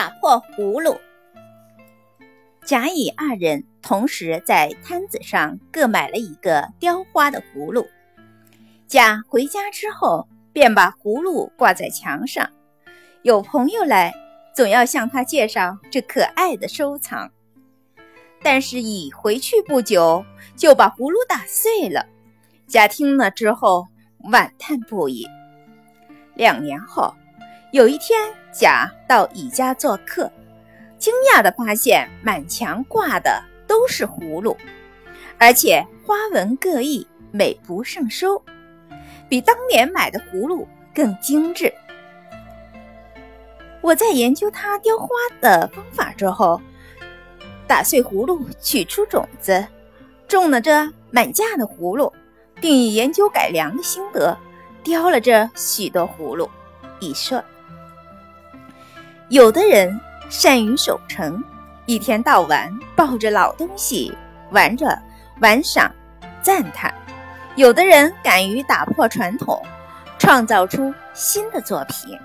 打破葫芦。甲乙二人同时在摊子上各买了一个雕花的葫芦。甲回家之后，便把葫芦挂在墙上。有朋友来，总要向他介绍这可爱的收藏。但是乙回去不久，就把葫芦打碎了。甲听了之后，惋叹不已。两年后，有一天，甲到乙家做客。惊讶地发现，满墙挂的都是葫芦，而且花纹各异，美不胜收，比当年买的葫芦更精致。我在研究它雕花的方法之后，打碎葫芦，取出种子，种了这满架的葫芦，并以研究改良的心得，雕了这许多葫芦。乙说：“有的人。”善于守成，一天到晚抱着老东西玩着，玩赏、赞叹；有的人敢于打破传统，创造出新的作品。